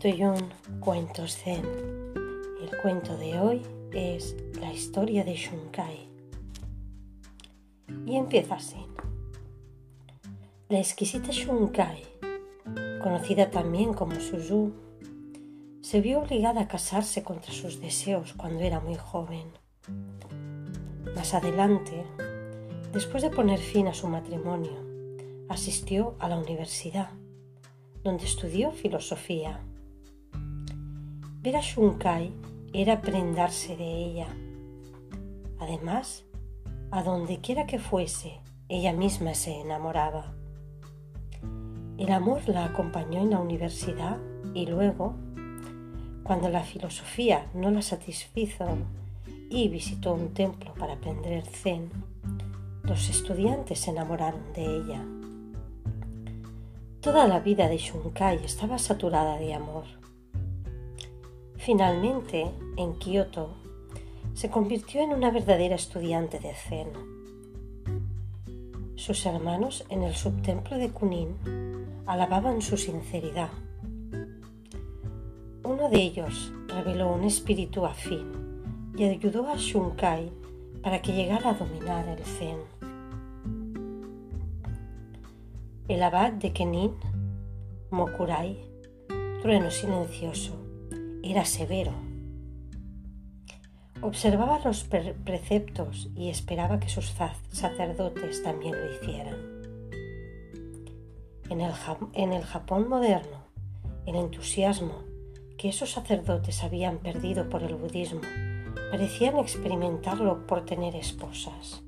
101 Cuentos Zen. El cuento de hoy es la historia de Shunkai. Y empieza así. La exquisita Shunkai, conocida también como Suzu, se vio obligada a casarse contra sus deseos cuando era muy joven. Más adelante, después de poner fin a su matrimonio, asistió a la universidad donde estudió filosofía. Ver a Shunkai era prendarse de ella. Además, a donde quiera que fuese, ella misma se enamoraba. El amor la acompañó en la universidad y luego, cuando la filosofía no la satisfizo y visitó un templo para aprender zen, los estudiantes se enamoraron de ella. Toda la vida de Shunkai estaba saturada de amor. Finalmente, en Kioto, se convirtió en una verdadera estudiante de Zen. Sus hermanos en el subtemplo de Kunin alababan su sinceridad. Uno de ellos reveló un espíritu afín y ayudó a Shunkai para que llegara a dominar el Zen. El abad de Kenin, Mokurai, trueno silencioso, era severo. Observaba los preceptos y esperaba que sus sacerdotes también lo hicieran. En el, Japón moderno, el entusiasmo que esos sacerdotes habían perdido por el budismo parecían experimentarlo por tener esposas.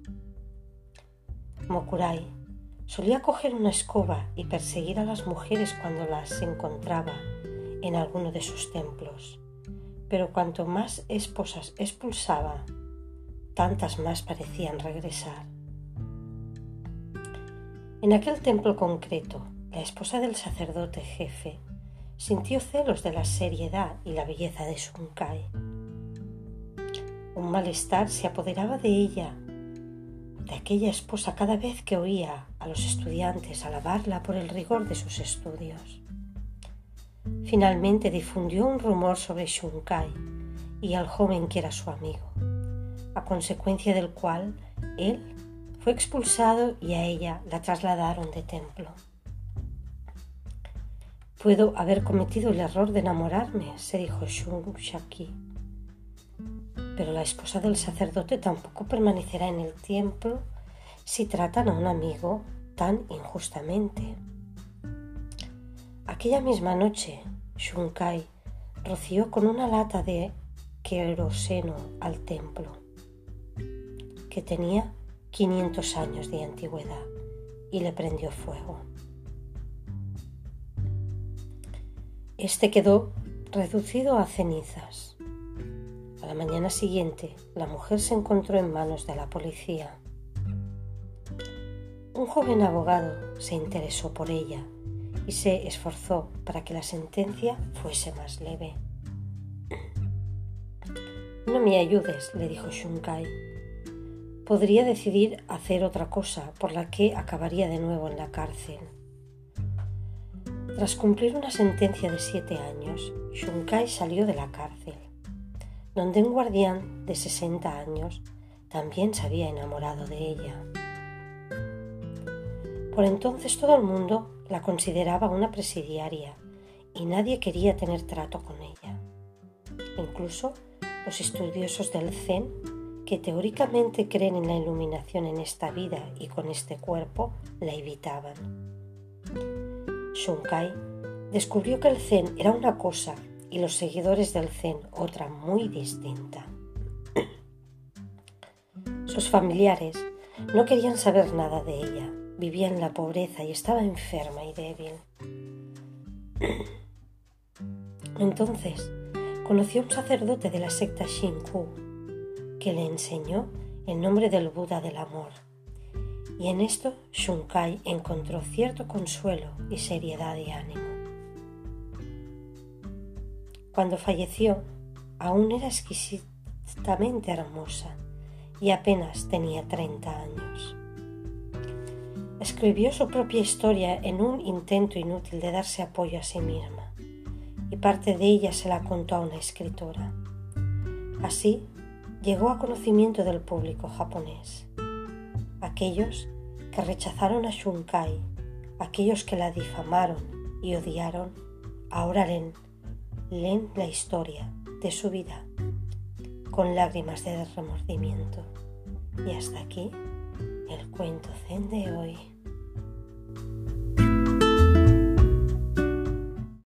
Mokurai Solía coger una escoba y perseguir a las mujeres cuando las encontraba en alguno de sus templos, pero cuanto más esposas expulsaba, tantas más parecían regresar. En aquel templo concreto, la esposa del sacerdote jefe sintió celos de la seriedad y la belleza de Sunkai. Un malestar se apoderaba de ella de aquella esposa cada vez que oía a los estudiantes alabarla por el rigor de sus estudios. Finalmente difundió un rumor sobre Shunkai y al joven que era su amigo, a consecuencia del cual él fue expulsado y a ella la trasladaron de templo. Puedo haber cometido el error de enamorarme, se dijo Shunshaki pero la esposa del sacerdote tampoco permanecerá en el templo si tratan a un amigo tan injustamente. Aquella misma noche, Shunkai roció con una lata de queroseno al templo, que tenía 500 años de antigüedad, y le prendió fuego. Este quedó reducido a cenizas a la mañana siguiente, la mujer se encontró en manos de la policía. Un joven abogado se interesó por ella y se esforzó para que la sentencia fuese más leve. No me ayudes, le dijo Shunkai. Podría decidir hacer otra cosa por la que acabaría de nuevo en la cárcel. Tras cumplir una sentencia de siete años, Shunkai salió de la cárcel donde un guardián de 60 años también se había enamorado de ella. Por entonces todo el mundo la consideraba una presidiaria y nadie quería tener trato con ella. Incluso los estudiosos del Zen, que teóricamente creen en la iluminación en esta vida y con este cuerpo, la evitaban. Shunkai descubrió que el Zen era una cosa y los seguidores del Zen otra muy distinta. Sus familiares no querían saber nada de ella, vivía en la pobreza y estaba enferma y débil. Entonces conoció a un sacerdote de la secta Shinku que le enseñó el nombre del Buda del amor. Y en esto Shunkai encontró cierto consuelo y seriedad de ánimo. Cuando falleció, aún era exquisitamente hermosa y apenas tenía 30 años. Escribió su propia historia en un intento inútil de darse apoyo a sí misma y parte de ella se la contó a una escritora. Así llegó a conocimiento del público japonés. Aquellos que rechazaron a Shunkai, aquellos que la difamaron y odiaron, ahora leen, leen la historia de su vida con lágrimas de remordimiento. Y hasta aquí el cuento zen de hoy.